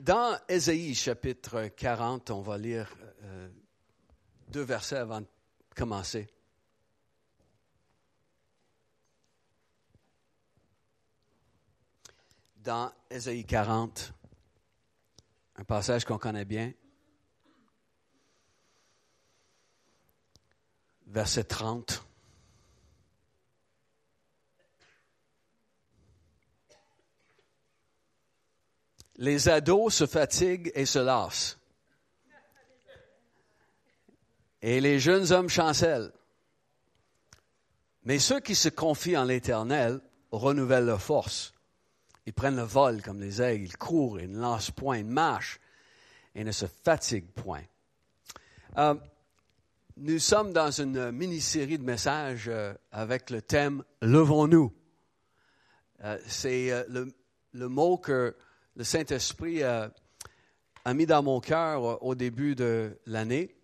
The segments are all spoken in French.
Dans Ésaïe chapitre 40, on va lire euh, deux versets avant de commencer. Dans Ésaïe 40, un passage qu'on connaît bien, verset 30. Les ados se fatiguent et se lassent. Et les jeunes hommes chancellent. Mais ceux qui se confient en l'Éternel renouvellent leur force. Ils prennent le vol comme les aigles, ils courent, ils ne lancent point, ils marchent et ne se fatiguent point. Euh, nous sommes dans une mini-série de messages euh, avec le thème Levons-nous. Euh, c'est le, le, mot que le Saint-Esprit a, mis dans mon cœur au début de l'année.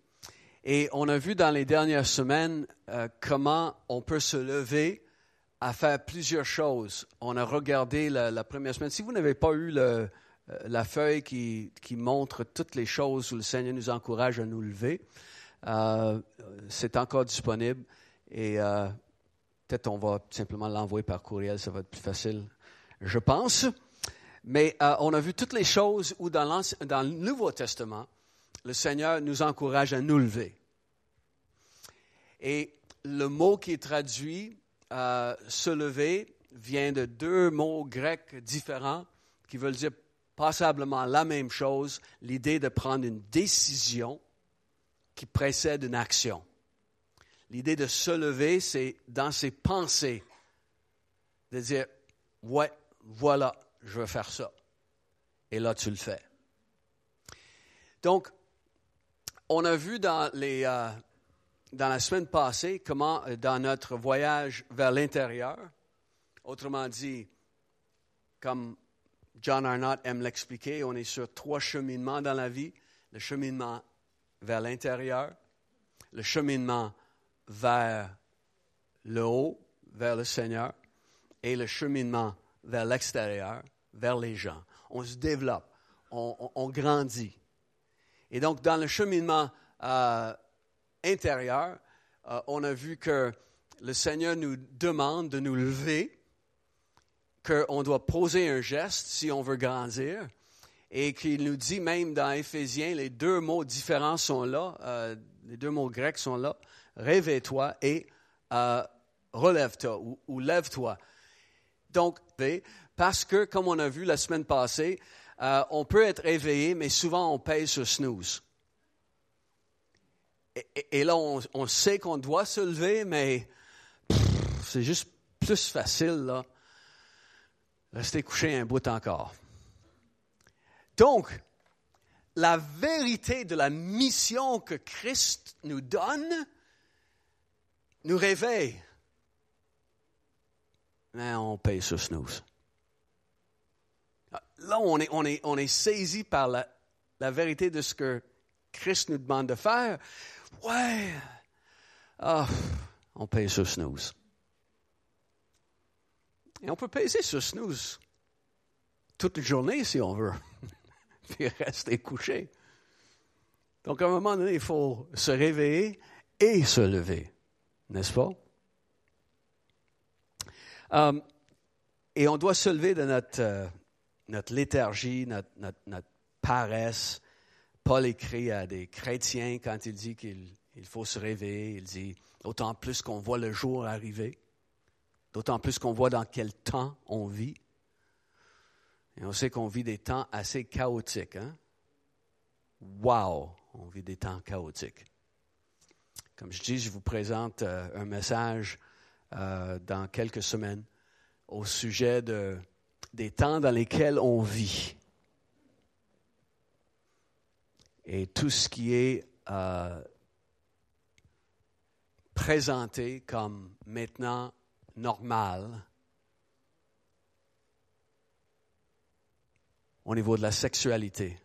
Et on a vu dans les dernières semaines euh, comment on peut se lever à faire plusieurs choses. On a regardé la, première semaine. Si vous n'avez pas eu euh, la feuille qui, montre toutes les choses où le Seigneur nous encourage à nous lever, euh, c'est encore disponible. Et peut-être on va simplement l'envoyer par courriel, ça va être plus facile, je pense. Mais euh, on a vu toutes les choses où dans, le Nouveau Testament, le Seigneur nous encourage à nous lever. Et le mot qui est traduit euh, se lever vient de deux mots grecs différents qui veulent dire passablement la même chose, l'idée de prendre une décision qui précède une action. L'idée de se lever, c'est dans ses pensées, de dire, ouais, voilà, je veux faire ça. Et là, tu le fais. Donc, on a vu dans, les, euh, dans la semaine passée comment, euh, dans notre voyage vers l'intérieur, autrement dit, comme John Arnott aime l'expliquer, on est sur trois cheminements dans la vie. Le cheminement vers l'intérieur, le cheminement vers le haut, vers le Seigneur, et le cheminement vers l'extérieur, vers les gens. On se développe, on, grandit. Et donc, dans le cheminement euh, intérieur, euh, on a vu que le Seigneur nous demande de nous lever, qu'on doit poser un geste si on veut grandir, et qu'il nous dit même dans Éphésiens, les deux mots différents sont là, euh, les deux mots grecs sont là, réveille-toi et relève-toi ou, ou lève-toi. Donc, parce que, comme on a vu la semaine passée, euh, on peut être éveillé, mais souvent on paye sur snooze. Et, là, on, sait qu'on doit se lever, mais c'est juste plus facile, là. Rester couché un bout encore. Donc, la vérité de la mission que Christ nous donne nous réveille. Mais on paye sur snooze là, on est, on saisi par la, vérité de ce que Christ nous demande de faire. Ouais, ah, on paye sur snooze. Et on peut payer sur snooze toute la journée si on veut, puis rester couché. Donc, à un moment donné, il faut se réveiller et se lever, n'est-ce pas? Um, et on doit se lever de notre, euh, notre léthargie, notre, paresse. Paul écrit à des chrétiens quand il dit qu'il faut se réveiller. Il dit, d'autant plus qu'on voit le jour arriver, d'autant plus qu'on voit dans quel temps on vit. Et on sait qu'on vit des temps assez chaotiques. Hein? Wow, on vit des temps chaotiques. Comme je dis, je vous présente euh, un message euh, dans quelques semaines au sujet de des temps dans lesquels on vit. Et tout ce qui est euh, présenté comme maintenant normal au niveau de la sexualité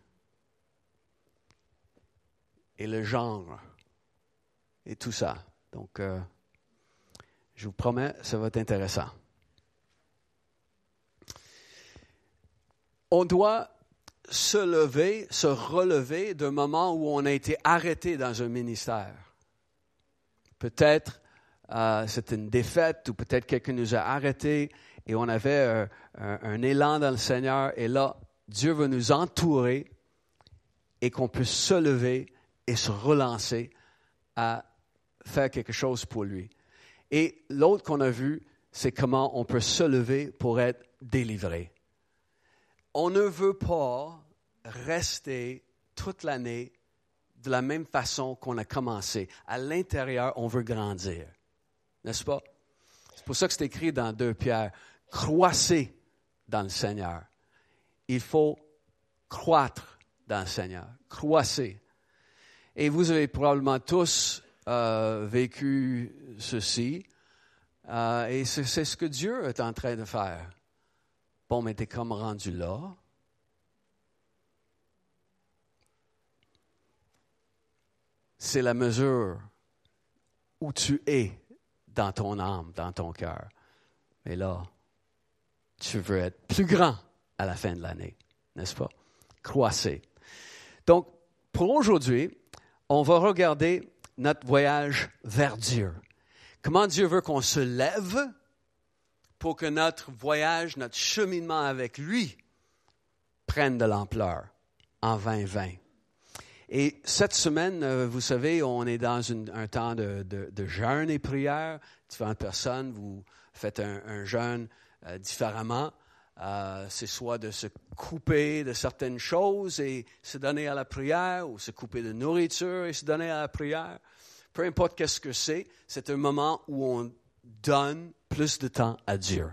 et le genre et tout ça. Donc, euh, je vous promets, ça va être intéressant. On doit se lever, se relever d'un moment où on a été arrêté dans un ministère. Peut-être euh, c'est une défaite ou peut-être quelqu'un nous a arrêtés et on avait un, élan dans le Seigneur et là, Dieu veut nous entourer et qu'on puisse se lever et se relancer à faire quelque chose pour lui. Et l'autre qu'on a vu, c'est comment on peut se lever pour être délivré. On ne veut pas rester toute l'année de la même façon qu'on a commencé. À l'intérieur, on veut grandir. N'est-ce pas? C'est pour ça que c'est écrit dans 2 Pierre, croissez dans le Seigneur. Il faut croître dans le Seigneur, croissez. Et vous avez probablement tous euh, vécu ceci, euh, et c'est ce que Dieu est en train de faire. Bon, mais t'es comme rendu là. C'est la mesure où tu es dans ton âme, dans ton cœur. Mais là, tu veux être plus grand à la fin de l'année, n'est-ce pas? Croissez. Donc, pour aujourd'hui, on va regarder notre voyage vers Dieu. Comment Dieu veut qu'on se lève pour que notre voyage, notre cheminement avec lui prenne de l'ampleur en 2020. Et cette semaine, euh, vous savez, on est dans un temps de, jeûne et prière. Différentes personnes, vous faites un, jeûne euh, différemment. Euh, c'est soit de se couper de certaines choses et se donner à la prière, ou se couper de nourriture et se donner à la prière. Peu importe qu'est-ce que c'est, c'est un moment où on donne plus de temps à Dieu.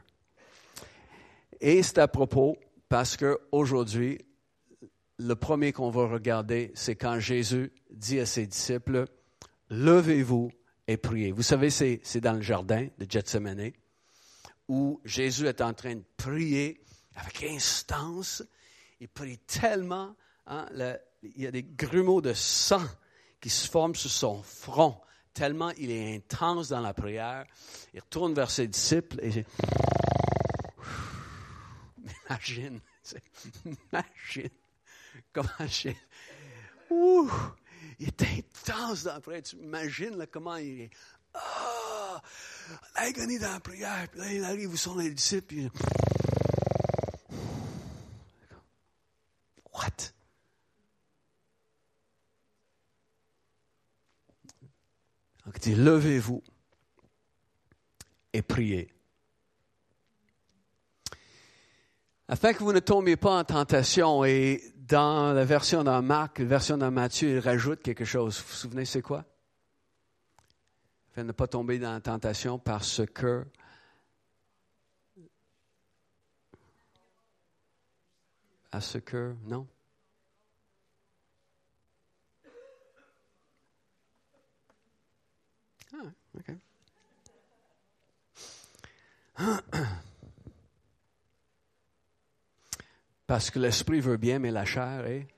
Et c'est à propos parce qu'aujourd'hui, le premier qu'on va regarder, c'est quand Jésus dit à ses disciples, Levez-vous et priez. Vous savez, c'est, dans le jardin de Gethsemane où Jésus est en train de prier avec instance. Il prie tellement, hein, il y a des grumeaux de sang qui se forment sur son front, tellement il est intense dans la prière. Il retourne vers ses disciples et imagine, imagine comment j'ai, il est intense dans la prière. Tu imagines comment il est, ah, l'agonie dans la prière. Puis là, il arrive où sont les disciples. What? Donc, il dit, levez-vous et priez. Afin que vous ne tombiez pas en tentation, et dans la version de Marc, la version de Matthieu, il rajoute quelque chose. Vous vous souvenez, c'est quoi? Afin de ne pas tomber dans la tentation parce que à ce que, non? Parce que l'esprit veut bien, mais la chair est.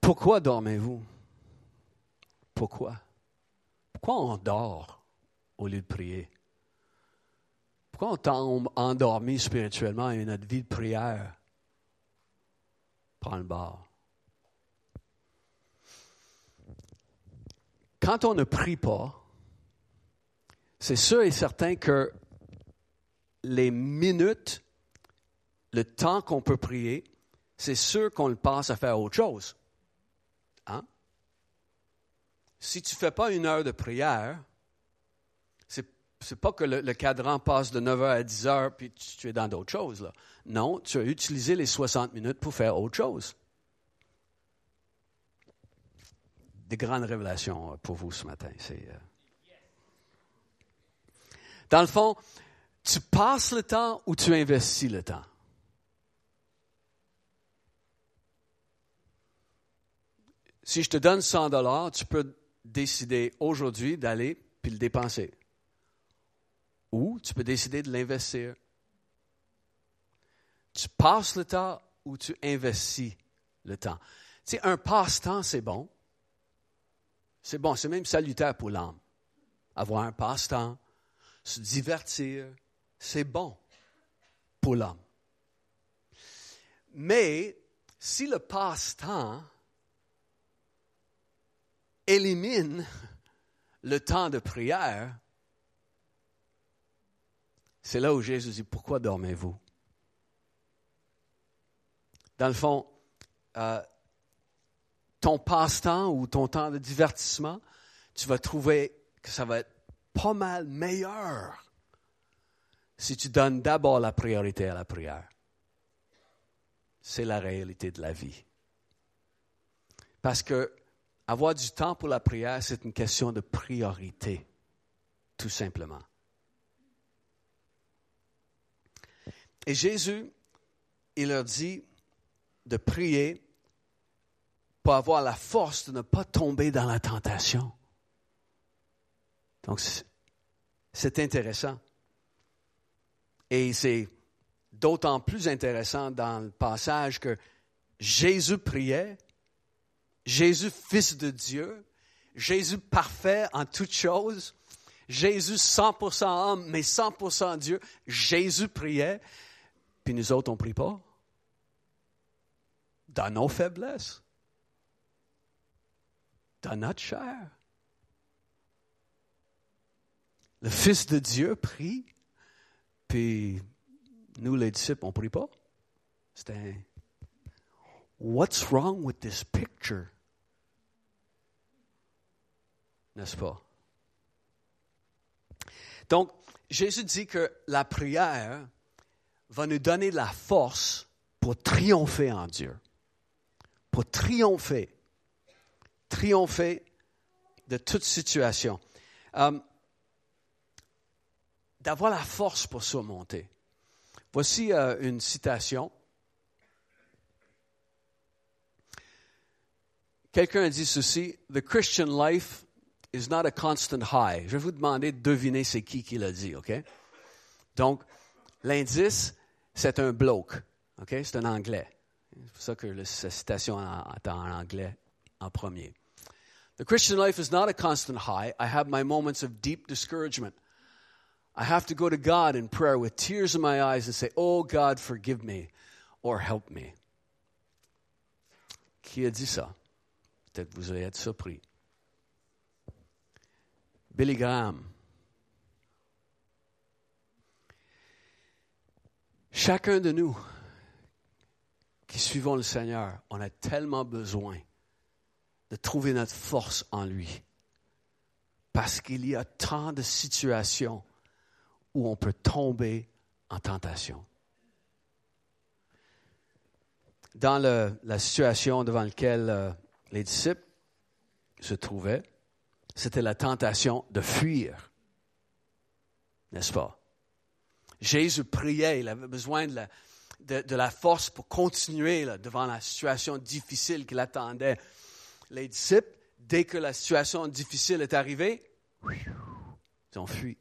Pourquoi dormez-vous? Pourquoi? Pourquoi on dort au lieu de prier? Pourquoi on tombe endormi spirituellement et notre vie de prière prend le bord? Quand on ne prie pas, c'est sûr et certain que les minutes, le temps qu'on peut prier, c'est sûr qu'on le passe à faire autre chose. Hein? Si tu ne fais pas une heure de prière, c'est n'est pas que le, cadran passe de 9h à 10h puis tu, tu es dans d'autres choses. Là. Non, tu as utilisé les 60 minutes pour faire autre chose. Des grandes révélations pour vous ce matin. C'est. Euh, dans le fond, tu passes le temps ou tu investis le temps? Si je te donne 100 dollars, tu peux décider aujourd'hui d'aller puis le dépenser. Ou tu peux décider de l'investir. Tu passes le temps ou tu investis le temps. Tu sais, un passe-temps, c'est bon. C'est bon, c'est même salutaire pour l'âme. Avoir un passe-temps, se divertir, c'est bon pour l'homme. Mais si le passe-temps élimine le temps de prière, c'est là où Jésus dit, pourquoi dormez-vous? Dans le fond, euh, ton passe-temps ou ton temps de divertissement, tu vas trouver que ça va être pas mal meilleur si tu donnes d'abord la priorité à la prière. C'est la réalité de la vie. Parce que avoir du temps pour la prière, c'est une question de priorité, tout simplement. Et Jésus, il leur dit de prier pour avoir la force de ne pas tomber dans la tentation. Donc, c'est intéressant. Et c'est d'autant plus intéressant dans le passage que Jésus priait, Jésus fils de Dieu, Jésus parfait en toutes choses, Jésus 100% homme mais 100% Dieu, Jésus priait, puis nous autres on ne prie pas. Dans nos faiblesses, dans notre chair. Le Fils de Dieu prie, puis nous, les disciples, on ne prie pas. C'est un What's wrong with this picture? N'est-ce pas? Donc, Jésus dit que la prière va nous donner la force pour triompher en Dieu. Pour triompher. Triompher de toute situation. Um, d'avoir la force pour surmonter. Voici euh, une citation. Quelqu'un a dit ceci, The Christian life is not a constant high. Je vais vous demander de deviner c'est qui qui l'a dit, OK? Donc, l'indice, c'est un bloke, OK? C'est un anglais. C'est pour ça que la citation est en anglais en premier. The Christian life is not a constant high. I have my moments of deep discouragement. I have to go to God in prayer with tears in my eyes and say, Oh God, forgive me or help me. Qui a dit ça? Peut-être vous allez être surpris. Billy Graham. Chacun de nous qui suivons le Seigneur, on a tellement besoin de trouver notre force en lui. Parce qu'il y a tant de situations où on peut tomber en tentation. Dans la situation devant laquelle euh, les disciples se trouvaient, c'était la tentation de fuir. N'est-ce pas? Jésus priait, il avait besoin de la, de, la force pour continuer devant la situation difficile qu'il attendait. Les disciples, dès que la situation difficile est arrivée, ils ont fui.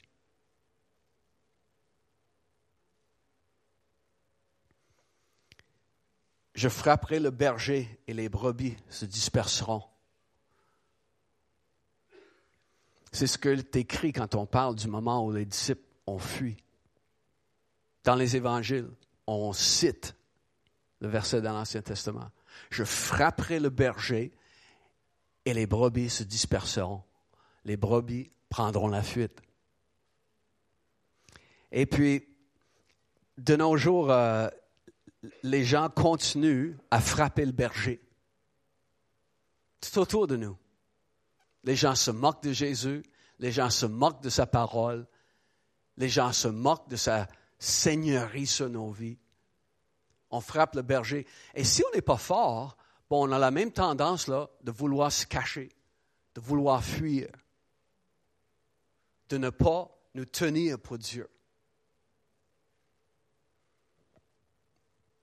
Je frapperai le berger et les brebis se disperseront. C'est ce que est écrit quand on parle du moment où les disciples ont fui. Dans les évangiles, on cite le verset dans l'Ancien Testament. Je frapperai le berger et les brebis se disperseront. Les brebis prendront la fuite. Et puis, de nos jours, euh, les gens continuent à frapper le berger. Tout autour de nous. Les gens se moquent de Jésus, les gens se moquent de sa parole, les gens se moquent de sa seigneurie sur nos vies. On frappe le berger. Et si on n'est pas fort, bon, on a la même tendance là, de vouloir se cacher, de vouloir fuir, de ne pas nous tenir pour Dieu.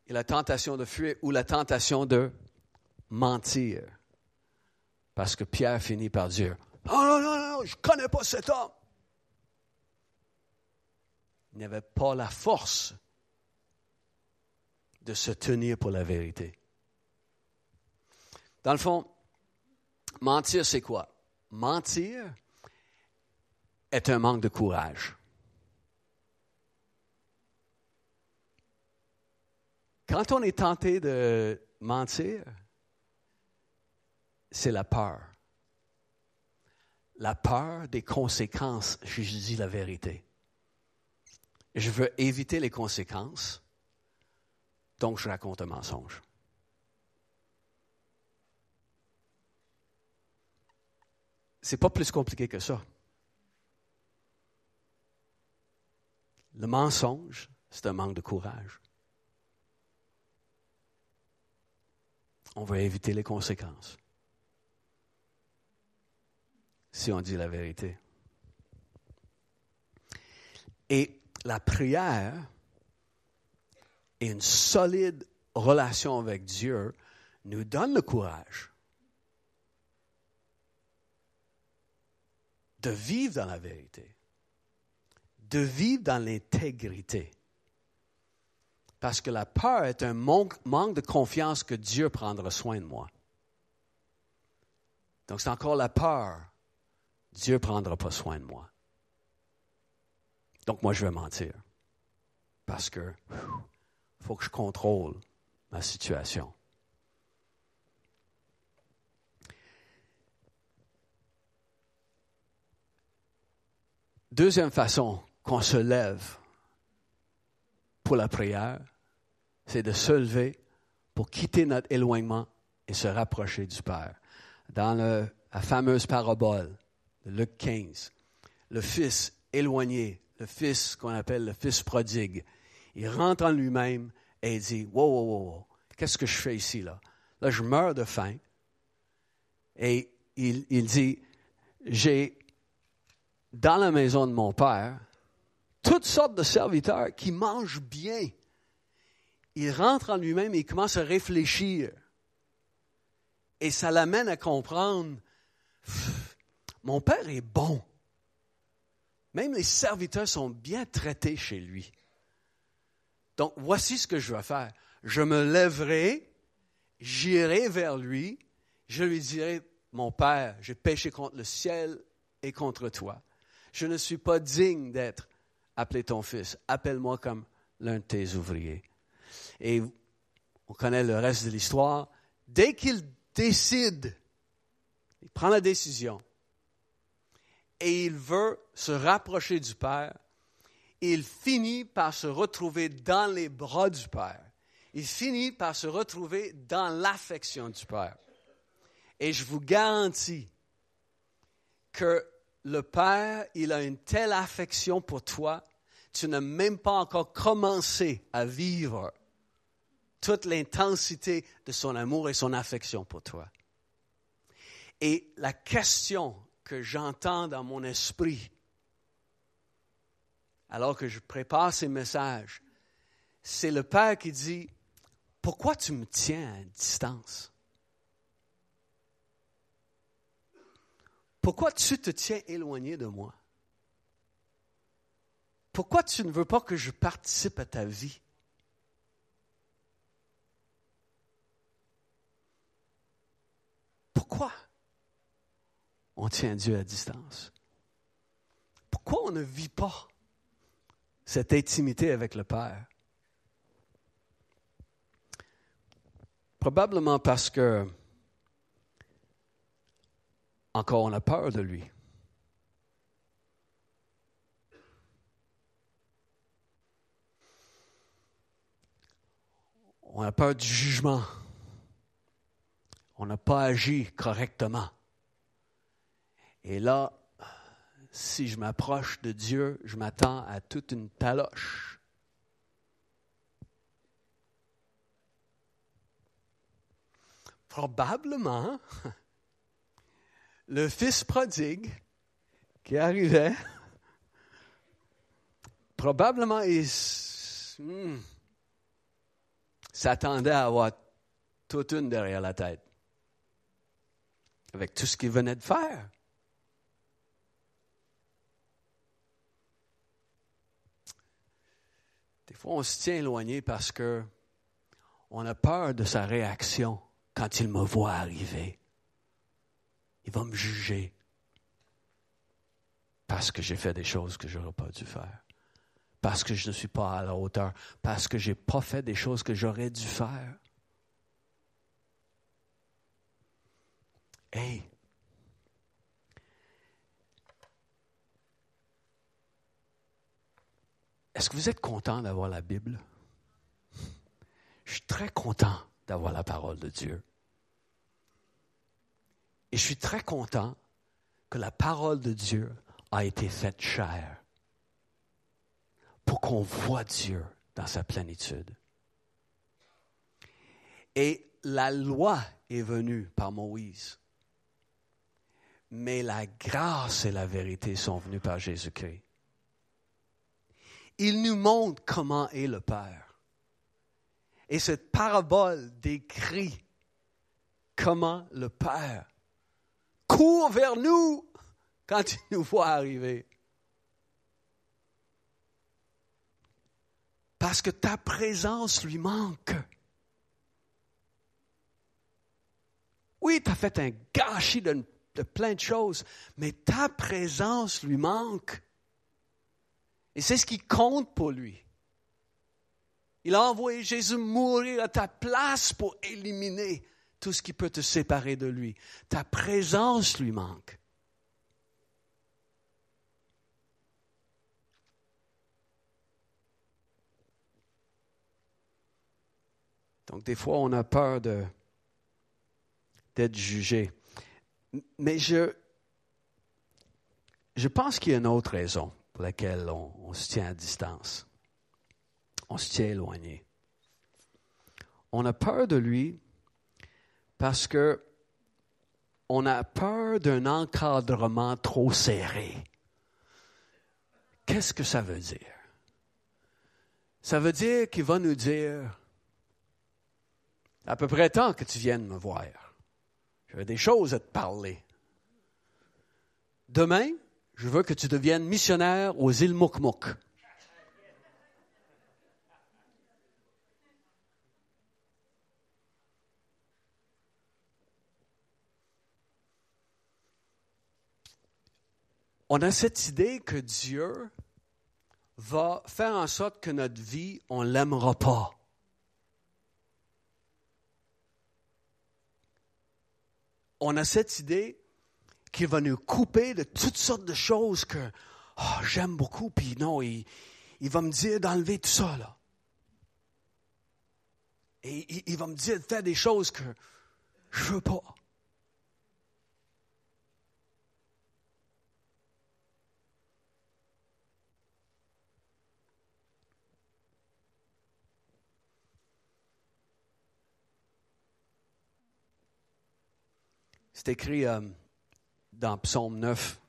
et la tentation de fuir ou la tentation de mentir. Parce que Pierre finit par dire, non, non, non, non, je ne connais pas cet homme. Il n'avait pas la force de se tenir pour la vérité. Dans le fond, mentir, c'est quoi? Mentir est un manque de courage. Quand on est tenté de mentir, c'est la peur. La peur des conséquences, si je dis la vérité. Je veux éviter les conséquences, donc je raconte un mensonge. C'est pas plus compliqué que ça. Le mensonge, c'est un manque de courage. On veut éviter les conséquences. Si on dit la vérité. Et la prière et une solide relation avec Dieu nous donne le courage de vivre dans la vérité, de vivre dans l'intégrité. Parce que la peur est un manque, de confiance que Dieu prendra soin de moi. Donc c'est encore la peur. Dieu ne prendra pas soin de moi. Donc moi, je vais mentir. Parce que faut que je contrôle ma situation. Deuxième façon qu'on se lève pour la prière, c'est de se lever pour quitter notre éloignement et se rapprocher du Père. Dans la fameuse parabole de Luc 15, le fils éloigné le fils qu'on appelle le fils prodigue. Il rentre en lui-même et il dit, wow, wow, wow, wow. qu'est-ce que je fais ici là? Là, je meurs de faim. Et il, il dit, j'ai dans la maison de mon père toutes sortes de serviteurs qui mangent bien. Il rentre en lui-même et il commence à réfléchir. Et ça l'amène à comprendre, mon père est bon. Même les serviteurs sont bien traités chez lui. Donc, voici ce que je vais faire. Je me lèverai, j'irai vers lui, je lui dirai, mon Père, j'ai péché contre le ciel et contre toi. Je ne suis pas digne d'être appelé ton fils. Appelle-moi comme l'un de tes ouvriers. Et on connaît le reste de l'histoire. Dès qu'il décide, il prend la décision, et il veut se rapprocher du Père, il finit par se retrouver dans les bras du Père. Il finit par se retrouver dans l'affection du Père. Et je vous garantis que le Père, il a une telle affection pour toi, tu n'as même pas encore commencé à vivre toute l'intensité de son amour et son affection pour toi. Et la question que j'entends dans mon esprit alors que je prépare ces messages, c'est le Père qui dit, pourquoi tu me tiens à distance? Pourquoi tu te tiens éloigné de moi? Pourquoi tu ne veux pas que je participe à ta vie? Pourquoi? on tient Dieu à distance? Pourquoi on ne vit pas cette intimité avec le Père? Probablement parce que, encore, on a peur de lui. On a peur du jugement. On n'a pas agi correctement. Et là, si je m'approche de Dieu, je m'attends à toute une taloche. Probablement, le fils prodigue qui arrivait, probablement il hmm, s'attendait à avoir toute une derrière la tête, avec tout ce qu'il venait de faire. Des fois, on se tient éloigné parce que on a peur de sa réaction quand il me voit arriver. Il va me juger parce que j'ai fait des choses que je n'aurais pas dû faire. parce que je ne suis pas à la hauteur, parce que je n'ai pas fait des choses que j'aurais dû faire. Hey, est-ce que vous êtes content d'avoir la Bible? Je suis très content d'avoir la parole de Dieu. Et je suis très content que la parole de Dieu a été faite chair pour qu'on voit Dieu dans sa plénitude. Et la loi est venue par Moïse, mais la grâce et la vérité sont venues par Jésus-Christ. Il nous montre comment est le Père. Et cette parabole décrit comment le Père court vers nous quand il nous voit arriver. Parce que ta présence lui manque. Oui, tu as fait un gâchis de, de, plein de choses, mais ta présence lui manque. Et c'est ce qui compte pour lui. Il a envoyé Jésus mourir à ta place pour éliminer tout ce qui peut te séparer de lui. Ta présence lui manque. Donc des fois, on a peur de, d'être jugé. Mais je, je pense qu'il y a une autre raison pour laquelle on, on se tient à distance. On se tient éloigné. On a peur de lui parce que on a peur d'un encadrement trop serré. Qu'est-ce que ça veut dire? Ça veut dire qu'il va nous dire, à peu près temps que tu viennes me voir. J'avais des choses à te parler. Demain, je veux que tu deviennes missionnaire aux îles Moukmouk. On a cette idée que Dieu va faire en sorte que notre vie, on ne l'aimera pas. On a cette idée qu'il va nous couper de toutes sortes de choses que oh, j'aime beaucoup, puis non, il, il, va me dire d'enlever tout ça. Là. Et il, il va me dire de faire des choses que je ne veux pas. C'est écrit euh, dans Psaume 9.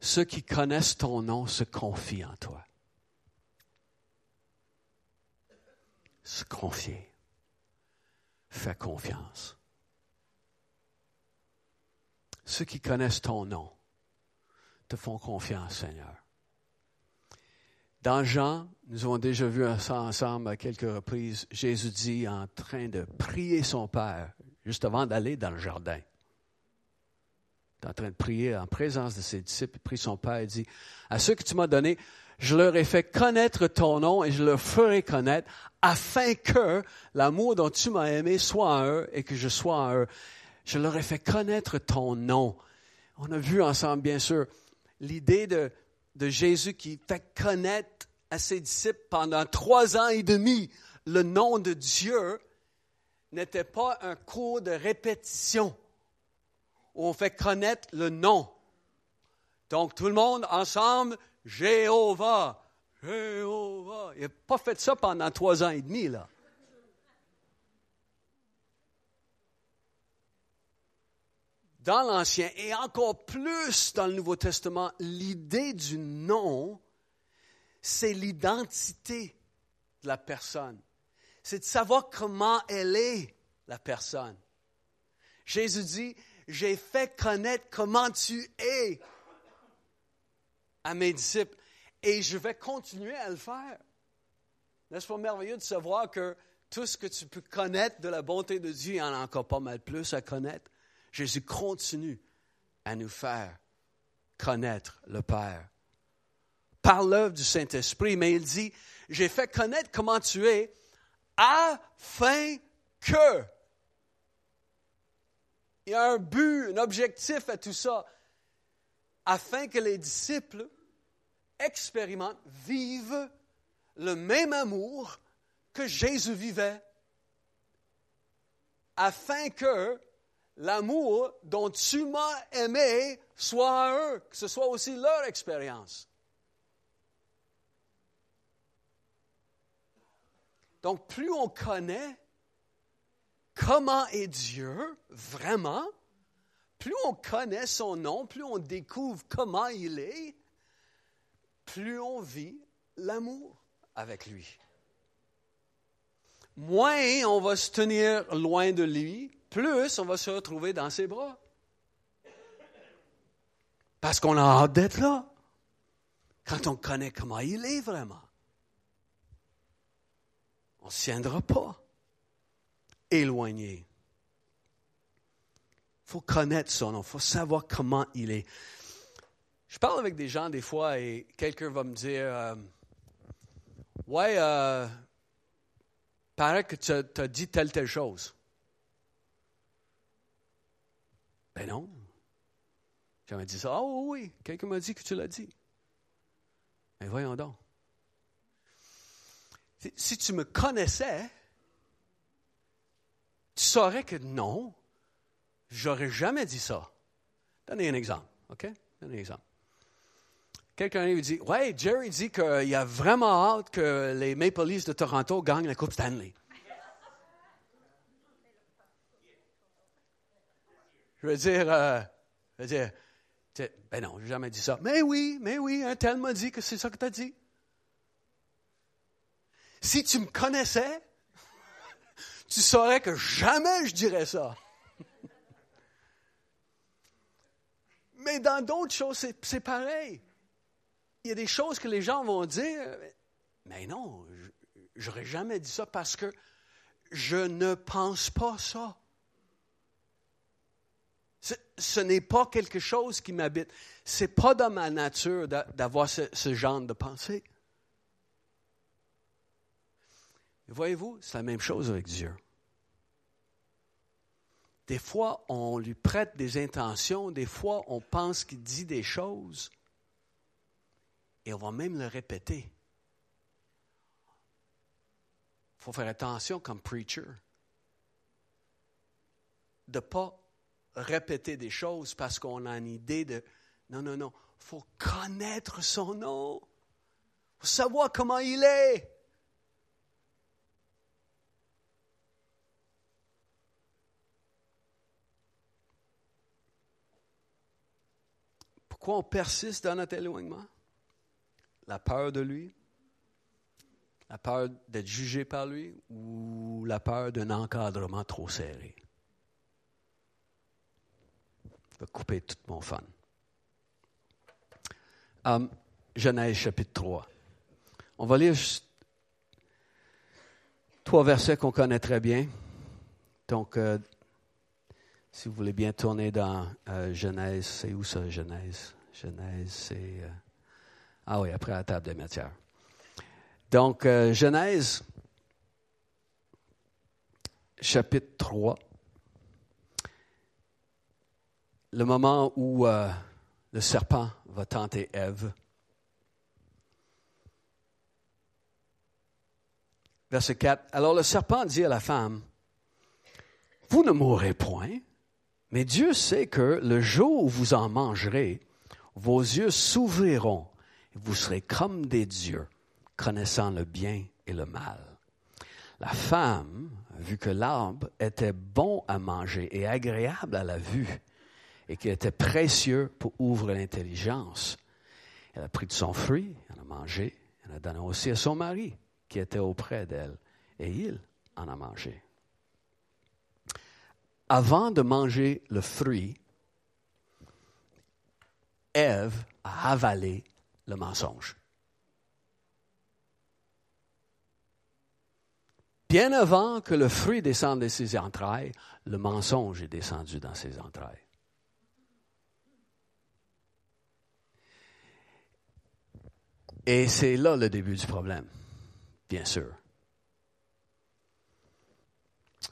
Ceux qui connaissent ton nom se confient en toi. Se confier. Fais confiance. Ceux qui connaissent ton nom te font confiance, Seigneur. Dans Jean, nous avons déjà vu ça ensemble à quelques reprises, Jésus dit en train de prier son Père, juste avant d'aller dans le jardin. Il est en train de prier en présence de ses disciples. Il prie son Père et dit, à ceux que tu m'as donnés, je leur ai fait connaître ton nom et je leur ferai connaître afin que l'amour dont tu m'as aimé soit en eux et que je sois en eux. Je leur ai fait connaître ton nom. On a vu ensemble, bien sûr, l'idée de, de Jésus qui fait connaître à ses disciples pendant trois ans et demi le nom de Dieu n'était pas un cours de répétition où on fait connaître le nom. Donc tout le monde ensemble, Jéhovah, Jéhovah. Il n'a pas fait ça pendant trois ans et demi, là. Dans l'Ancien et encore plus dans le Nouveau Testament, l'idée du nom, c'est l'identité de la personne c'est de savoir comment elle est, la personne. Jésus dit, j'ai fait connaître comment tu es à mes disciples et je vais continuer à le faire. N'est-ce pas merveilleux de savoir que tout ce que tu peux connaître de la bonté de Dieu, il y en a encore pas mal plus à connaître. Jésus continue à nous faire connaître le Père par l'œuvre du Saint-Esprit, mais il dit, j'ai fait connaître comment tu es afin que. Il y a un but, un objectif à tout ça, afin que les disciples expérimentent, vivent le même amour que Jésus vivait, afin que l'amour dont tu m'as aimé soit à eux, que ce soit aussi leur expérience. Donc, plus on connaît comment est Dieu vraiment, plus on connaît son nom, plus on découvre comment il est, plus on vit l'amour avec lui. Moins on va se tenir loin de lui, plus on va se retrouver dans ses bras. Parce qu'on a hâte d'être là. Quand on connaît comment il est vraiment. On ne tiendra pas éloigné. Il faut connaître son nom, il faut savoir comment il est. Je parle avec des gens des fois et quelqu'un va me dire euh, Ouais, euh, paraît que tu as, dit telle, telle chose. Ben non. J'avais dit ça. Oh oui, quelqu'un m'a dit que tu l'as dit. Mais ben voyons donc. Si tu me connaissais, tu saurais que non, j'aurais jamais dit ça. Donnez un exemple, OK? Donnez un exemple. Quelqu'un lui dit Ouais, Jerry dit qu'il a vraiment hâte que les Maple Leafs de Toronto gagnent la Coupe Stanley. Je veux dire, euh, je veux dire, ben non, je n'ai jamais dit ça. Mais oui, mais oui, un tel m'a dit que c'est ça que tu as dit. Si tu me connaissais, tu saurais que jamais je dirais ça. Mais dans d'autres choses, c'est pareil. Il y a des choses que les gens vont dire, mais non, j'aurais jamais dit ça parce que je ne pense pas ça. Ce, n'est pas quelque chose qui m'habite. Ce n'est pas dans ma nature d'avoir ce, ce genre de pensée. Voyez-vous, c'est la même chose avec Dieu. Des fois, on lui prête des intentions, des fois, on pense qu'il dit des choses, et on va même le répéter. Il faut faire attention comme preacher de ne pas répéter des choses parce qu'on a une idée de non, non, non, il faut connaître son nom, faut savoir comment il est. Pourquoi on persiste dans notre éloignement? La peur de lui, la peur d'être jugé par lui? Ou la peur d'un encadrement trop serré? Je vais couper tout mon fun. Um, Genèse chapitre 3. On va lire trois versets qu'on connaît très bien. Donc, euh, si vous voulez bien tourner dans euh, Genèse, c'est où ça, Genèse? Genèse, c'est. Euh, ah oui, après la table des matières. Donc, euh, Genèse, chapitre 3. Le moment où le serpent va tenter Ève. Verset 4. Alors le serpent dit à la femme, Vous ne mourrez point. Mais Dieu sait que le jour où vous en mangerez, vos yeux s'ouvriront et vous serez comme des dieux, connaissant le bien et le mal. La femme, vu que l'arbre était bon à manger et agréable à la vue, et qu'il était précieux pour ouvrir l'intelligence, elle a pris de son fruit, elle a mangé, elle a donné aussi à son mari, qui était auprès d'elle, et il en a mangé avant de manger le fruit, Ève a avalé le mensonge. Bien avant que le fruit descende de ses entrailles, le mensonge est descendu dans ses entrailles. Et c'est là le début du problème, bien sûr.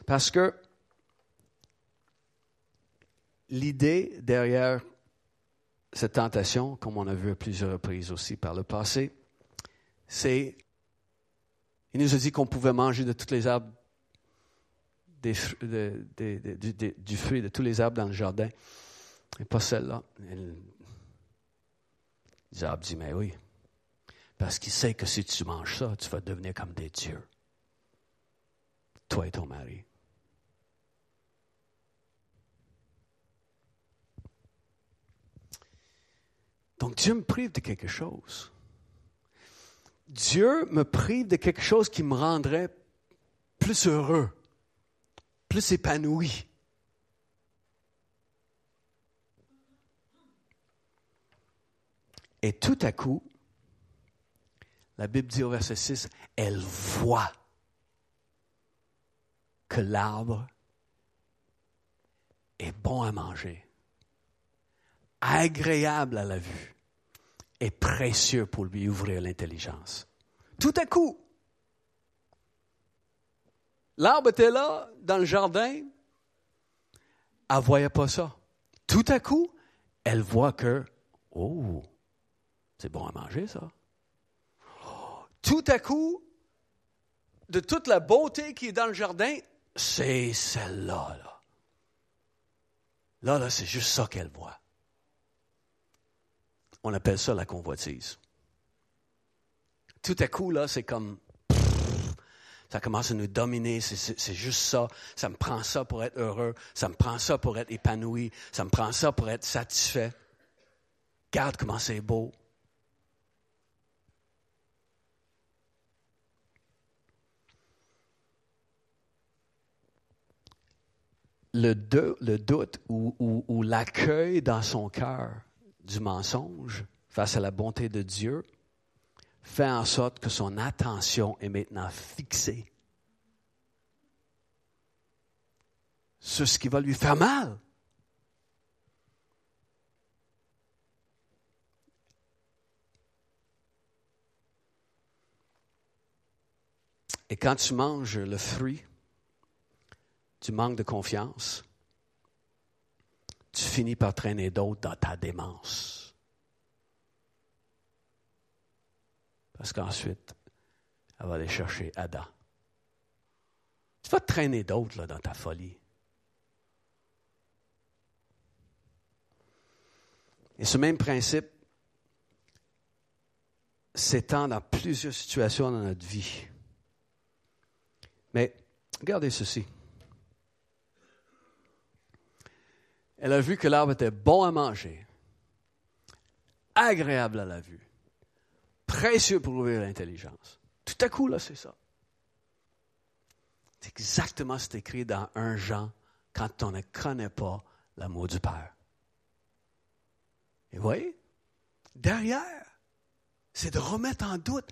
Parce que l'idée derrière cette tentation, comme on a vu à plusieurs reprises aussi par le passé, c'est, il nous a dit qu'on pouvait manger de toutes les arbres, du, fruit de tous les arbres dans le jardin, et pas celle-là. Isaac dit, mais oui, parce qu'il sait que si tu manges ça, tu vas devenir comme des dieux. Toi et ton mari. Donc Dieu me prive de quelque chose. Dieu me prive de quelque chose qui me rendrait plus heureux, plus épanoui. Et tout à coup, la Bible dit au verset 6, elle voit que l'arbre est bon à manger agréable à la vue et précieux pour lui ouvrir l'intelligence. Tout à coup, l'arbre était là, dans le jardin, elle ne voyait pas ça. Tout à coup, elle voit que, oh, c'est bon à manger ça. Tout à coup, de toute la beauté qui est dans le jardin, c'est celle-là. Là, là, là c'est juste ça qu'elle voit. On appelle ça la convoitise. Tout à coup, là, c'est comme ça commence à nous dominer, c'est juste ça. Ça me prend ça pour être heureux, ça me prend ça pour être épanoui, ça me prend ça pour être satisfait. Regarde comment c'est beau. Le, doute ou l'accueil dans son cœur du mensonge face à la bonté de Dieu fait en sorte que son attention est maintenant fixée sur ce qui va lui faire mal. Et quand tu manges le fruit du manque de confiance, tu finis par traîner d'autres dans ta démence. Parce qu'ensuite, elle va aller chercher Adam. Tu vas traîner d'autres dans ta folie. Et ce même principe s'étend dans plusieurs situations dans notre vie. Mais regardez ceci. Elle a vu que l'arbre était bon à manger, agréable à la vue, précieux pour ouvrir l'intelligence. Tout à coup, là, c'est ça. C'est exactement ce qui est écrit dans un Jean quand on ne connaît pas l'amour du Père. Et vous voyez, derrière, c'est de remettre en doute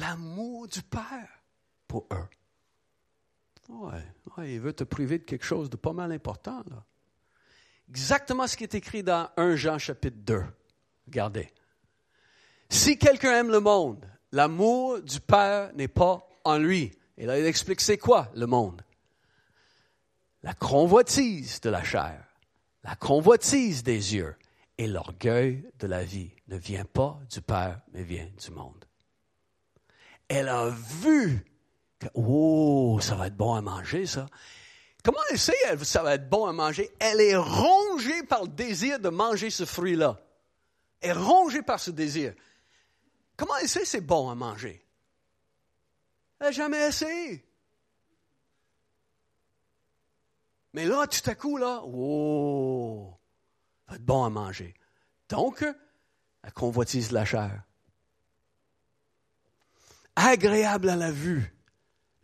l'amour du Père pour eux. Ouais, ouais, il veut te priver de quelque chose de pas mal important, là. Exactement ce qui est écrit dans 1 Jean chapitre 2. Regardez. Si quelqu'un aime le monde, l'amour du Père n'est pas en lui. Et là, il explique c'est quoi le monde. La convoitise de la chair, la convoitise des yeux et l'orgueil de la vie ne vient pas du Père, mais vient du monde. Elle a vu que, oh, ça va être bon à manger, ça. Comment elle sait que ça va être bon à manger? Elle est rongée par le désir de manger ce fruit-là. Elle est rongée par ce désir. Comment elle sait que c'est bon à manger? Elle n'a jamais essayé. Mais là, tout à coup, là, oh, ça va être bon à manger. Donc, la convoitise la chair. Agréable à la vue.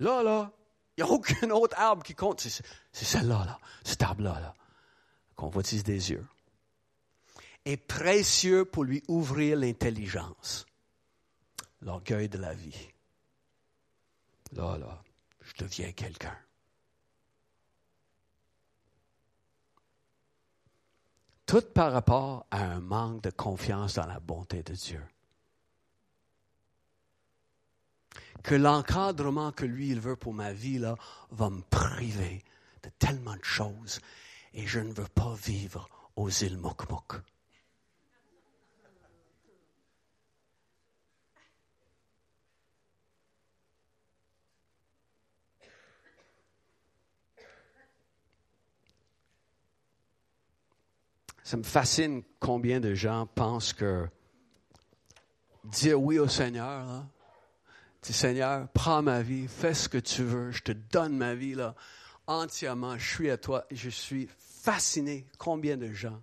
Là, là, il n'y a aucun autre arbre qui compte. C'est celle-là, là, cet arbre-là, là, convoitise des yeux. Est précieux pour lui ouvrir l'intelligence, l'orgueil de la vie. Là, là, je deviens quelqu'un. Tout par rapport à un manque de confiance dans la bonté de Dieu. Que l'encadrement que lui, il veut pour ma vie, là, va me priver de tellement de choses. Et je ne veux pas vivre aux îles Mokmok. Ça me fascine combien de gens pensent que dire oui au Seigneur, là, dis Seigneur, prends ma vie, fais ce que tu veux, je te donne ma vie entièrement, je suis à toi. Je suis fasciné combien de gens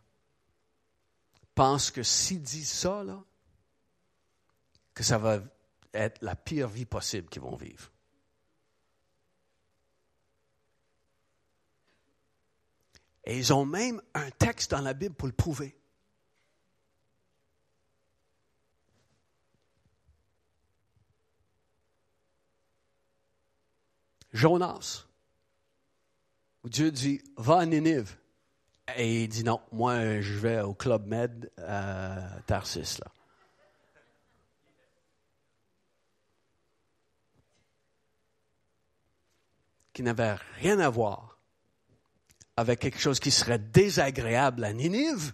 pensent que s'ils disent ça, que ça va être la pire vie possible qu'ils vont vivre? Et ils ont même un texte dans la Bible pour le prouver. Jonas, où Dieu dit, va à Ninive. Et il dit non, moi je vais au Club Med à Tarsis. Qui n'avait rien à voir avec quelque chose qui serait désagréable à Ninive.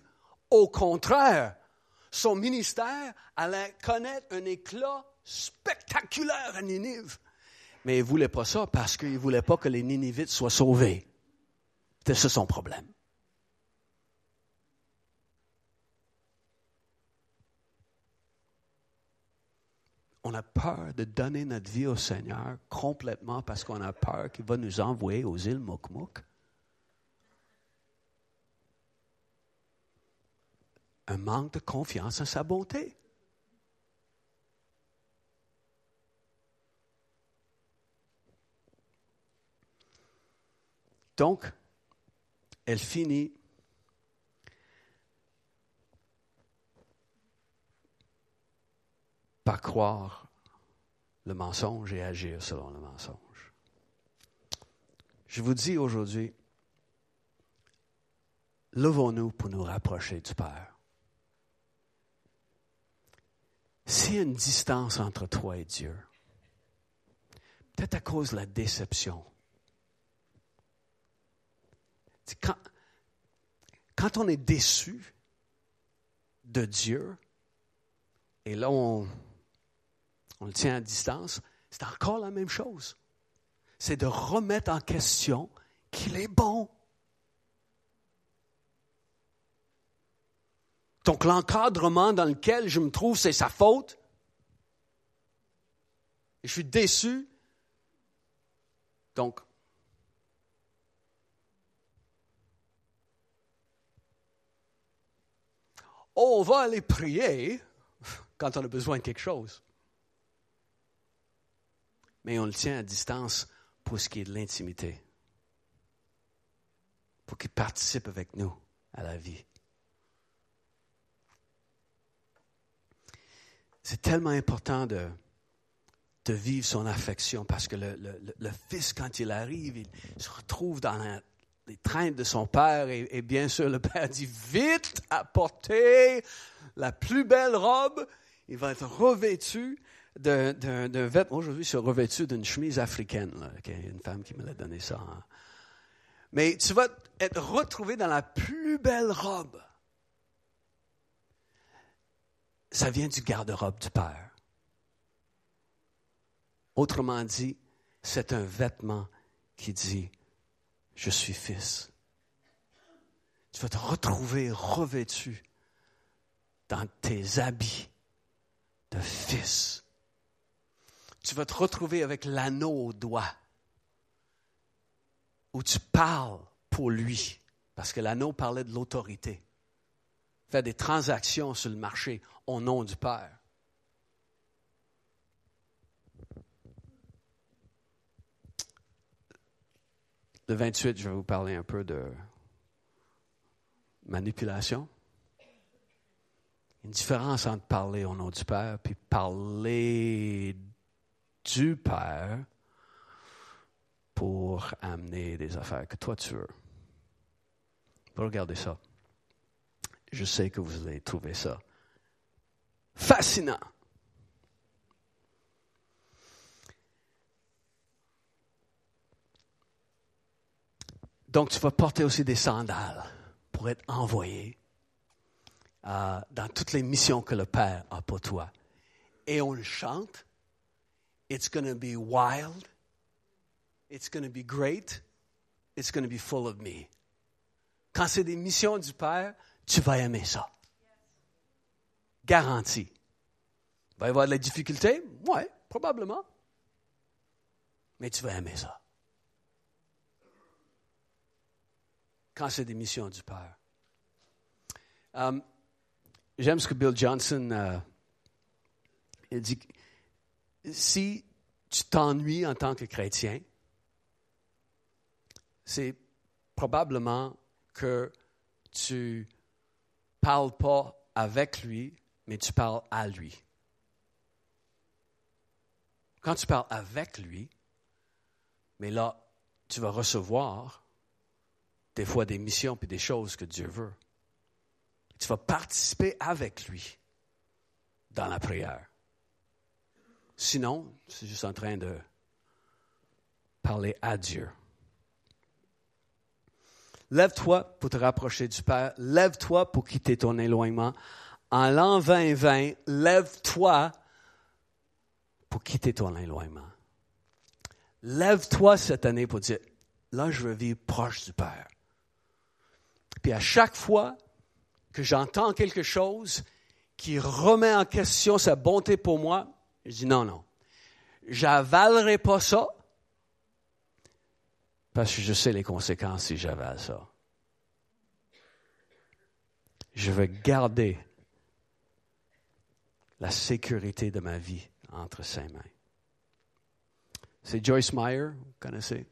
Au contraire, son ministère allait connaître un éclat spectaculaire à Ninive. Mais il ne voulait pas ça parce qu'il ne voulait pas que les Ninivites soient sauvés. C'était ça son problème. On a peur de donner notre vie au Seigneur complètement parce qu'on a peur qu'il va nous envoyer aux îles Mokmok. un manque de confiance en sa bonté. Donc, elle finit par croire le mensonge et agir selon le mensonge. Je vous dis aujourd'hui, levons-nous pour nous rapprocher du Père. S'il y a une distance entre toi et Dieu, peut-être à cause de la déception. Quand, on est déçu de Dieu, et là on, on le tient à distance, c'est encore la même chose. C'est de remettre en question qu'il est bon. Donc l'encadrement dans lequel je me trouve, c'est sa faute. Et je suis déçu. Donc, on va aller prier quand on a besoin de quelque chose. Mais on le tient à distance pour ce qui est de l'intimité. Pour qu'il participe avec nous à la vie. C'est tellement important de, vivre son affection parce que le, le, fils, quand il arrive, il se retrouve dans les trains de son père et, bien sûr le père dit vite apportez la plus belle robe. Il va être revêtu d'un vêtement. Aujourd'hui, suis revêtu d'une chemise africaine. Une femme qui me l'a donné ça. Hein. Mais tu vas être retrouvé dans la plus belle robe ça vient du garde-robe du Père. Autrement dit, c'est un vêtement qui dit, je suis fils. Tu vas te retrouver revêtu dans tes habits de fils. Tu vas te retrouver avec l'anneau au doigt, où tu parles pour lui, parce que l'anneau parlait de l'autorité. Faire des transactions sur le marché au nom du Père. Le 28, je vais vous parler un peu de manipulation. Une différence entre parler au nom du Père puis parler du Père pour amener des affaires que toi tu veux. Regardez ça. Je sais que vous allez trouver ça fascinant. Donc, tu vas porter aussi des sandales pour être envoyé euh, dans toutes les missions que le Père a pour toi. Et on chante. It's going to be wild. It's going to be great. It's going to be full of me. Quand c'est des missions du Père, tu vas aimer ça. Garanti. Il va y avoir de la difficulté? Oui, probablement. Mais tu vas aimer ça. Quand c'est des missions du Père. Um, J'aime ce que Bill Johnson uh, il dit. Si tu t'ennuies en tant que chrétien, c'est probablement que tu parles pas avec lui, mais tu parles à lui. Quand tu parles avec lui, mais là, tu vas recevoir des fois des missions et des choses que Dieu veut. Tu vas participer avec lui dans la prière. Sinon, c'est juste en train de parler à Dieu. Lève-toi pour te rapprocher du Père. Lève-toi pour quitter ton éloignement. En l'an 2020, lève-toi pour quitter ton éloignement. Lève-toi cette année pour dire, là, je veux vivre proche du Père. Puis à chaque fois que j'entends quelque chose qui remet en question sa bonté pour moi, je dis non, non. J'avalerai pas ça parce que je sais les conséquences si j'avale ça. Je veux garder la sécurité de ma vie entre ses mains. C'est Joyce Meyer, vous connaissez,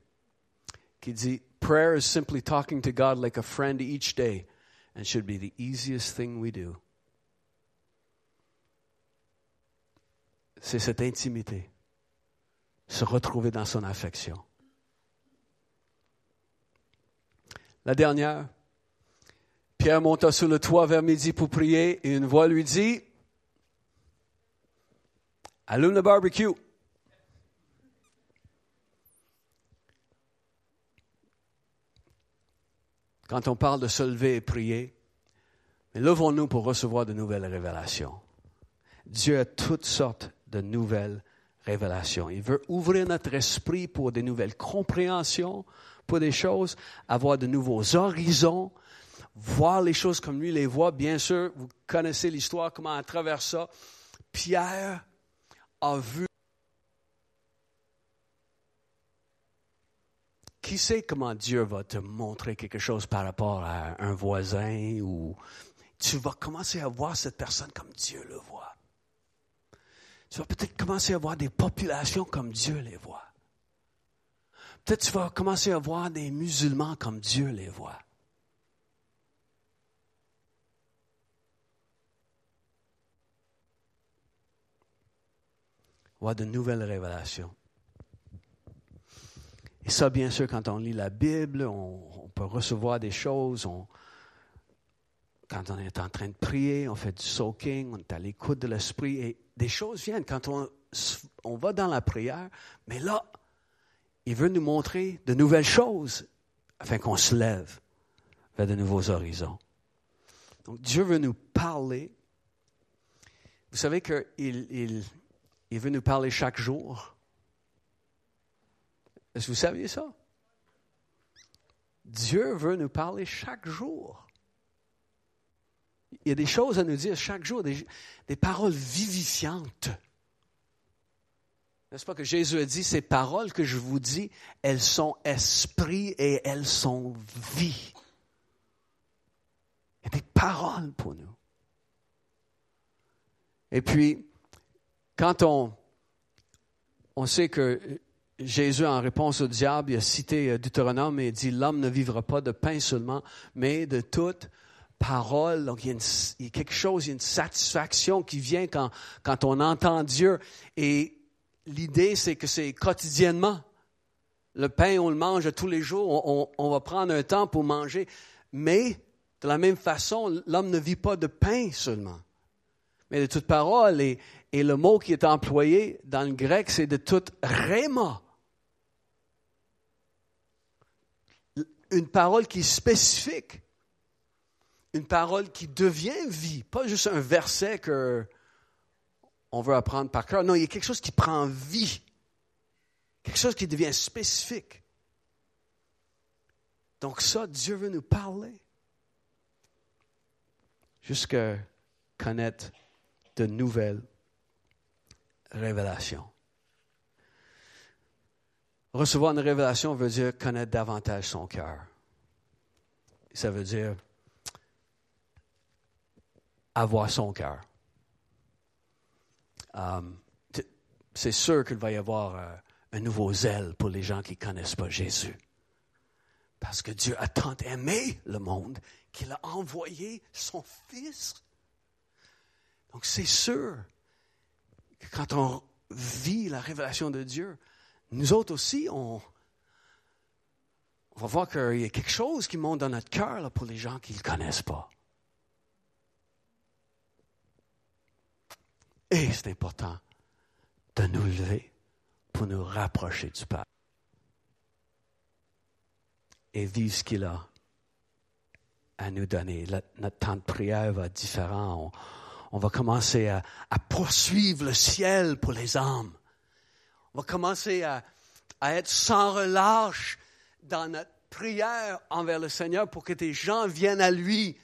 qui dit Prayer is simply talking to God like a friend each day and should be the easiest thing we do. C'est cette intimité, se retrouver dans son affection. La dernière, Pierre monta sur le toit vers midi pour prier et une voix lui dit, Allume le barbecue. Quand on parle de se lever et prier, levons-nous pour recevoir de nouvelles révélations. Dieu a toutes sortes de nouvelles révélations. Il veut ouvrir notre esprit pour des nouvelles compréhensions, pour des choses, avoir de nouveaux horizons, voir les choses comme lui les voit. Bien sûr, vous connaissez l'histoire, comment à travers ça, Pierre a vu. Qui sait comment Dieu va te montrer quelque chose par rapport à un voisin ou tu vas commencer à voir cette personne comme Dieu le voit. Tu vas peut-être commencer à voir des populations comme Dieu les voit. Peut-être tu vas commencer à voir des musulmans comme Dieu les voit. Voir de nouvelles révélations. Et ça, bien sûr, quand on lit la Bible, on, peut recevoir des choses. quand on est en train de prier, on fait du soaking, on est à l'écoute de l'esprit, et des choses viennent quand on, va dans la prière. Mais là, il veut nous montrer de nouvelles choses afin qu'on se lève vers de nouveaux horizons. Donc Dieu veut nous parler. Vous savez qu'il il, il veut nous parler chaque jour. Est-ce que vous saviez ça? Dieu veut nous parler chaque jour. Il y a des choses à nous dire chaque jour, des, paroles vivifiantes. N'est-ce pas que Jésus a dit, ces paroles que je vous dis, elles sont esprit et elles sont vie. Il y a des paroles pour nous. Et puis, quand on, on sait que Jésus, en réponse au diable, il a cité euh, Deutéronome et dit, l'homme ne vivra pas de pain seulement, mais de toute parole. Donc, il y, a il quelque chose, il y a une satisfaction qui vient quand, quand on entend Dieu. Et l'idée, c'est que c'est quotidiennement. Le pain, on le mange tous les jours, on, va prendre un temps pour manger. Mais, de la même façon, l'homme ne vit pas de pain seulement, mais de toute parole. Et, et le mot qui est employé dans le grec, c'est de toute réma. Une parole qui est spécifique. Une parole qui devient vie, pas juste un verset que on veut apprendre par cœur. Non, il y a quelque chose qui prend vie. Quelque chose qui devient spécifique. Donc ça, Dieu veut nous parler. Jusqu'à connaître de nouvelles révélations. Recevoir une révélation veut dire connaître davantage son cœur. Ça veut dire avoir son cœur. Um, c'est sûr qu'il va y avoir euh, un nouveau zèle pour les gens qui ne connaissent pas Jésus. Parce que Dieu a tant aimé le monde qu'il a envoyé son Fils. Donc c'est sûr que quand on vit la révélation de Dieu, nous autres aussi, on, va voir qu'il y a quelque chose qui monte dans notre cœur pour les gens qui ne le connaissent pas. Et c'est important de nous lever pour nous rapprocher du Père et vivre ce qu'il a à nous donner. notre temps de prière va être différent. On, va commencer à, poursuivre le ciel pour les âmes. On va commencer à, être sans relâche dans notre prière envers le Seigneur pour que des gens viennent à lui.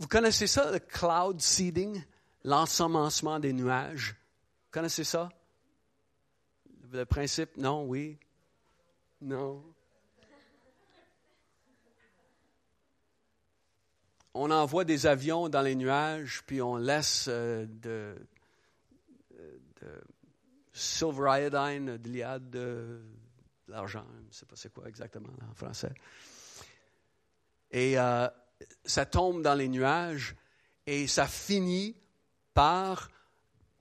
Vous connaissez ça, le cloud seeding, l'ensemencement des nuages? Vous connaissez ça? Le principe, non, oui, non. On envoie des avions dans les nuages, puis on laisse euh, de, de silver iodine, de l'iode, de, l'argent, je ne sais pas c'est quoi exactement en français. Et euh, ça tombe dans les nuages et ça finit par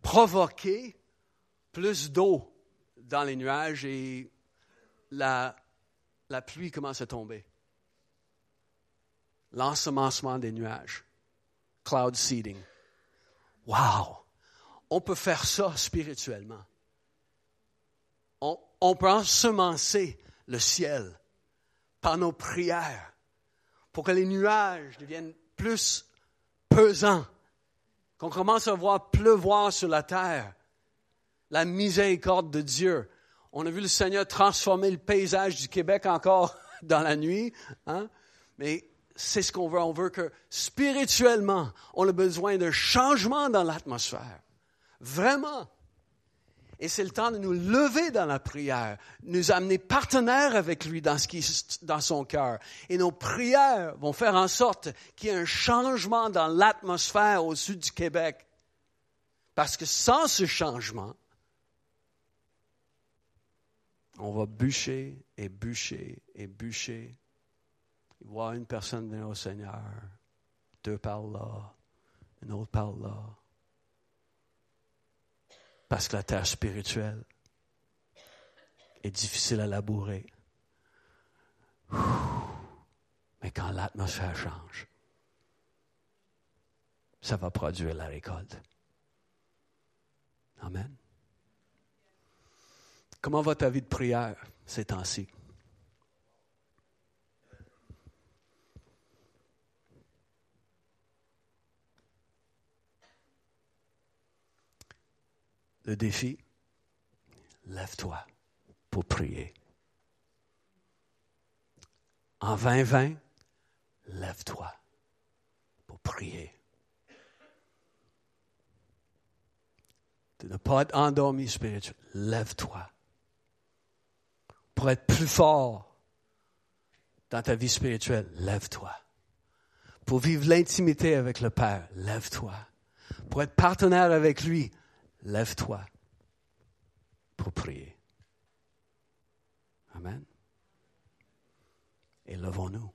provoquer plus d'eau dans les nuages et la, la pluie commence à tomber. L'ensemencement des nuages. Cloud seeding. Wow! On peut faire ça spirituellement on, peut ensemencer le ciel par nos prières pour que les nuages deviennent plus pesants, qu'on commence à voir pleuvoir sur la terre la miséricorde de Dieu. On a vu le Seigneur transformer le paysage du Québec encore dans la nuit, hein? mais c'est ce qu'on veut. On veut que spirituellement, on a besoin d'un changement dans l'atmosphère. Vraiment. Et c'est le temps de nous lever dans la prière, nous amener partenaires avec lui dans ce qui est dans son cœur. Et nos prières vont faire en sorte qu'il y ait un changement dans l'atmosphère au sud du Québec. Parce que sans ce changement, on va bûcher et bûcher et bûcher. Voir une personne venir au Seigneur, deux par là, une autre par là parce que la terre spirituelle est difficile à labourer. Mais quand l'atmosphère change, ça va produire la récolte. Amen. Comment va ta vie de prière ces temps-ci? Le défi, lève-toi pour prier. En 2020, lève-toi pour prier. De ne pas être endormi spirituel, lève-toi. Pour être plus fort dans ta vie spirituelle, lève-toi. Pour vivre l'intimité avec le Père, lève-toi. Pour être partenaire avec lui, lève-toi pour prier. Amen. Et levons-nous.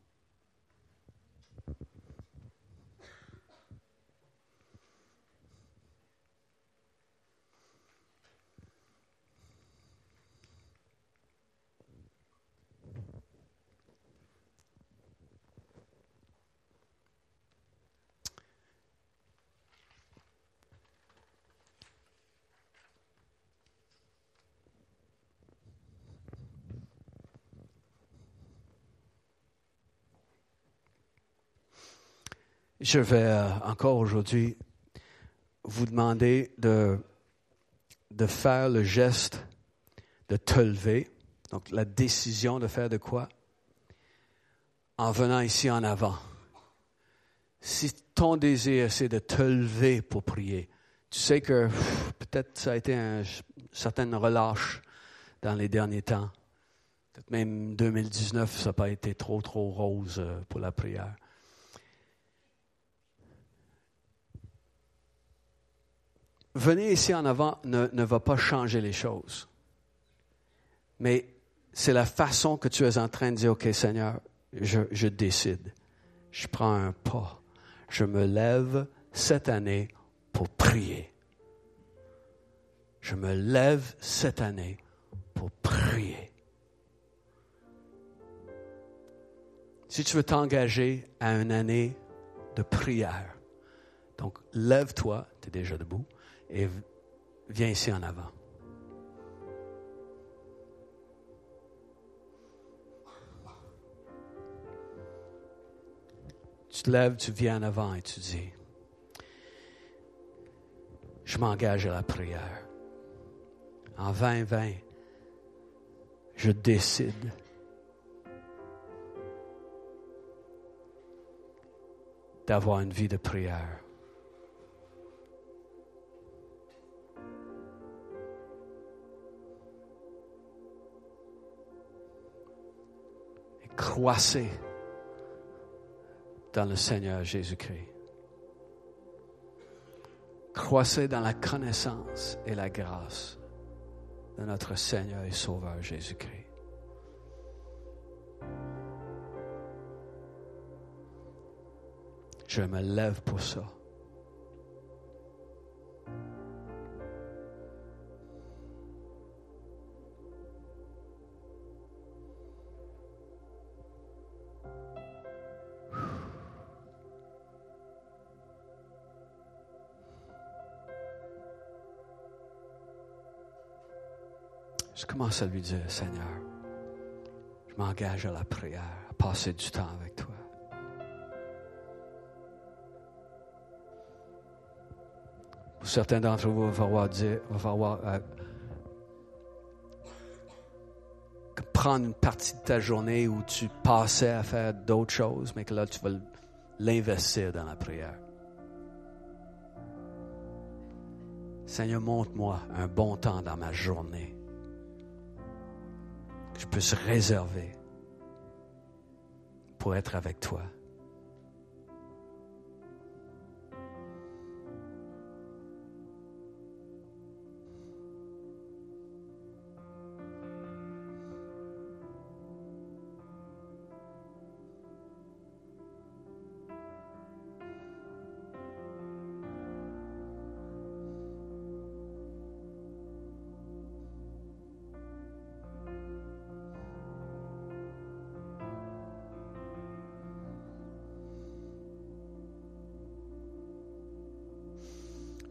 Je vais euh, encore aujourd'hui vous demander de, de faire le geste de te lever, donc la décision de faire de quoi, en venant ici en avant. Si ton désir, c'est de te lever pour prier, tu sais que peut-être ça a été un certain relâche dans les derniers temps. Peut-être même 2019, ça n'a pas été trop, trop rose euh, pour la prière. Venez ici en avant ne, va pas changer les choses. Mais c'est la façon que tu es en train de dire, OK Seigneur, je, je décide. Je prends un pas. Je me lève cette année pour prier. Je me lève cette année pour prier. Si tu veux t'engager à une année de prière, donc lève-toi, tu es déjà debout, et viens ici en avant. Tu te lèves, tu viens en avant et tu dis, je m'engage à la prière. En 2020, je décide d'avoir une vie de prière. Croissez dans le Seigneur Jésus-Christ croissez dans la connaissance et la grâce de notre Seigneur et Sauveur Jésus-Christ. Je me lève pour ça. Je commence à lui dire, Seigneur, je m'engage à la prière, à passer du temps avec toi. Pour certains d'entre vous, il va falloir dire, euh, prendre une partie de ta journée où tu passais à faire d'autres choses, mais que là, tu vas l'investir dans la prière. Seigneur, montre-moi un bon temps dans ma journée je peux se réserver pour être avec toi.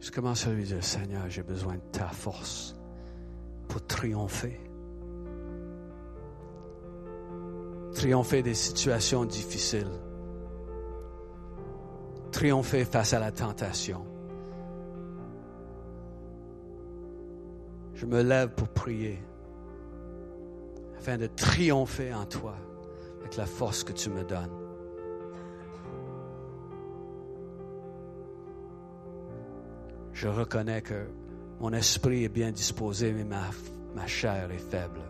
Je commence à lui dire, Seigneur, j'ai besoin de ta force pour triompher. Triompher des situations difficiles. Triompher face à la tentation. Je me lève pour prier afin de triompher en toi avec la force que tu me donnes. Je reconnais que mon esprit est bien disposé, mais ma, chair est faible.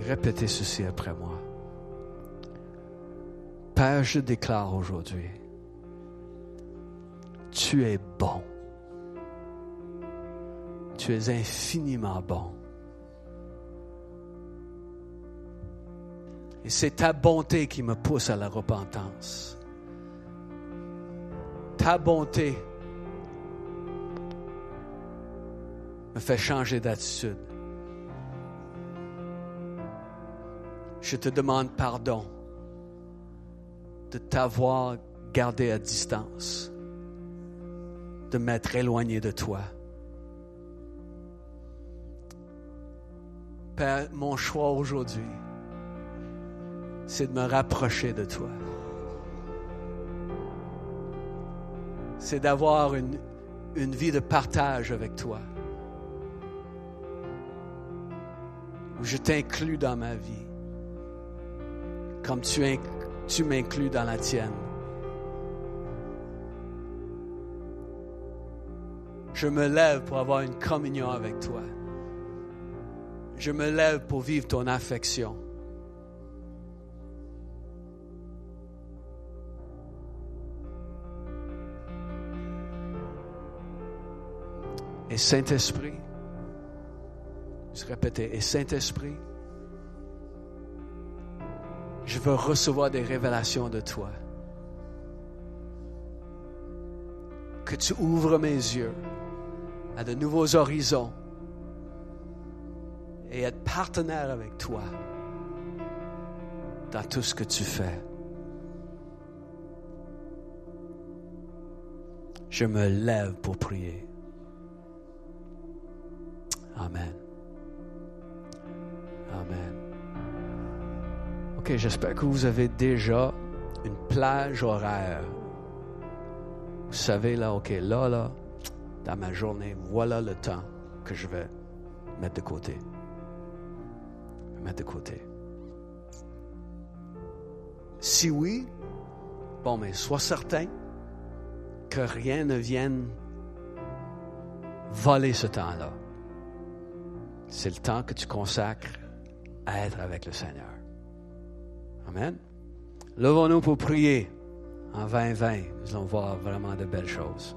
Répétez ceci après moi. Père, je déclare aujourd'hui tu es bon. Tu es infiniment bon. Et c'est ta bonté qui me pousse à la repentance. Ta bonté me fait changer d'attitude. Je te demande pardon de t'avoir gardé à distance, de m'être éloigné de toi. Père, mon choix aujourd'hui, c'est de me rapprocher de toi. C'est d'avoir une, une vie de partage avec toi. Où je t'inclus dans ma vie. Comme tu, tu m'inclus dans la tienne. Je me lève pour avoir une communion avec toi. Je me lève pour vivre ton affection. Et Saint-Esprit, je répétais, et Saint-Esprit, je veux recevoir des révélations de toi. Que tu ouvres mes yeux à de nouveaux horizons et être partenaire avec toi dans tout ce que tu fais. Je me lève pour prier. Amen. Amen. OK, j'espère que vous avez déjà une plage horaire. Vous savez, là, OK, là, là, dans ma journée, voilà le temps que je vais mettre de côté. Mettre de côté. Si oui, bon, mais sois certain que rien ne vienne voler ce temps-là c'est le temps que tu consacres à être avec le Seigneur. Amen. Levons-nous pour prier. En 2020, nous allons voir vraiment de belles choses.